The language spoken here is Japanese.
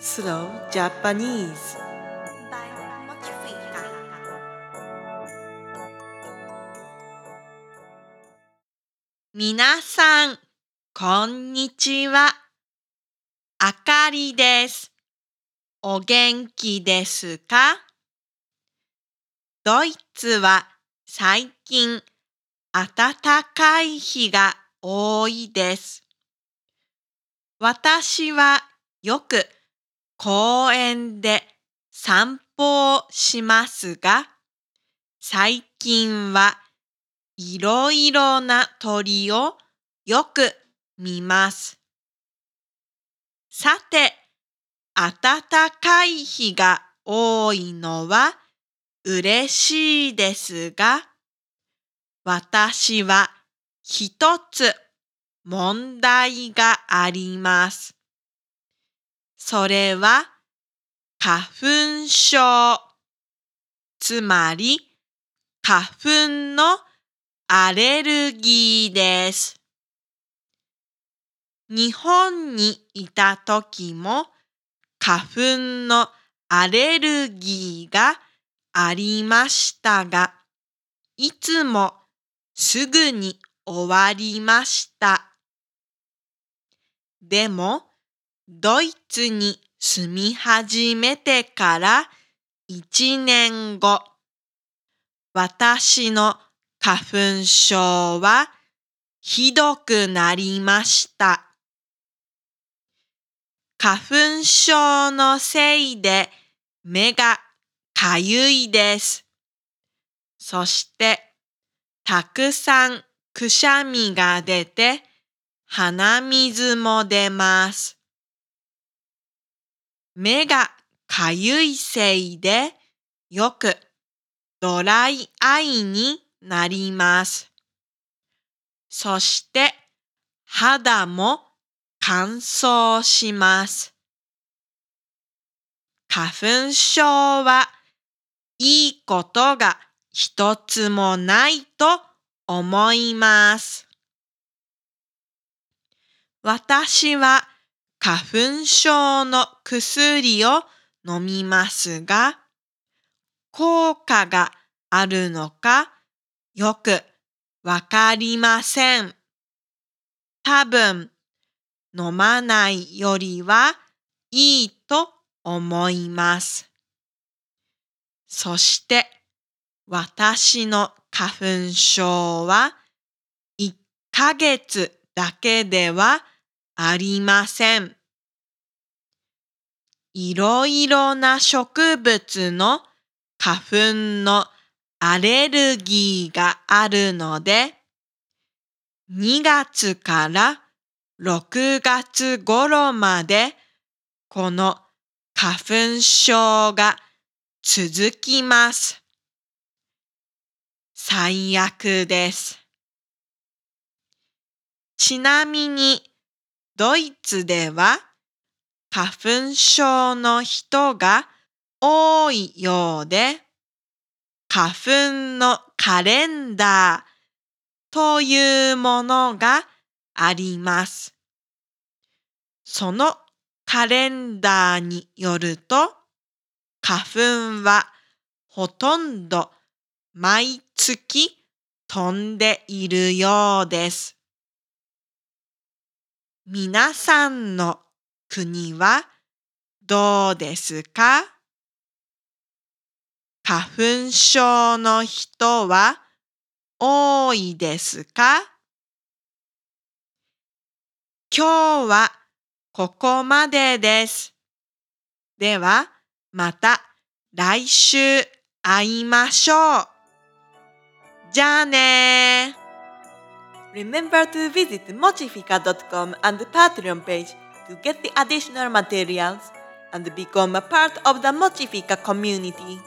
Slow Japanese by Mochifica. みなさん、こんにちは。あかりです。お元気ですかドイツは最近暖かい日が多いです。私はよく公園で散歩をしますが、最近はいろいろな鳥をよく見ます。さて、暖かい日が多いのは嬉しいですが、私は一つ問題があります。それは花粉症、つまり花粉のアレルギーです。日本にいた時も花粉のアレルギーがありましたが、いつもすぐに終わりました。でも、ドイツに住み始めてから一年後、私の花粉症はひどくなりました。花粉症のせいで目がかゆいです。そして、たくさんくしゃみが出て、鼻水も出ます。目がかゆいせいで、よくドライアイになります。そして肌も乾燥します。花粉症はいいことが一つもないと思います。私は花粉症の薬を飲みますが、効果があるのかよくわかりません。多分、飲まないよりはいいと思います。そして、私の花粉症は1ヶ月だけではありません。いろいろな植物の花粉のアレルギーがあるので、2月から6月頃までこの花粉症が続きます。最悪です。ちなみに、ドイツでは花粉症の人が多いようで、花粉のカレンダーというものがあります。そのカレンダーによると、花粉はほとんど毎月飛んでいるようです。皆さんの国はどうですか？花粉症の人は多いですか？今日はここまでです。ではまた来週会いましょう。じゃあね。Remember to visit mochifica.com and the Patreon page to get the additional materials and become a part of the Mochifica community.